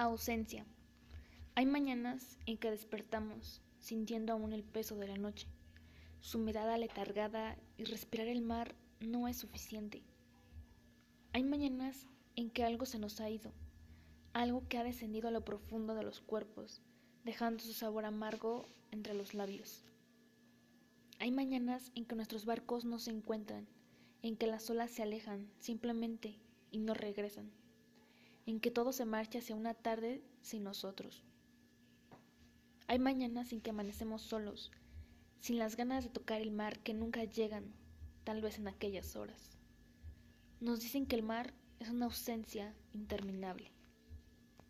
Ausencia. Hay mañanas en que despertamos sintiendo aún el peso de la noche, su mirada letargada y respirar el mar no es suficiente. Hay mañanas en que algo se nos ha ido, algo que ha descendido a lo profundo de los cuerpos, dejando su sabor amargo entre los labios. Hay mañanas en que nuestros barcos no se encuentran, en que las olas se alejan simplemente y no regresan en que todo se marcha hacia una tarde sin nosotros. Hay mañanas en que amanecemos solos, sin las ganas de tocar el mar que nunca llegan, tal vez en aquellas horas. Nos dicen que el mar es una ausencia interminable.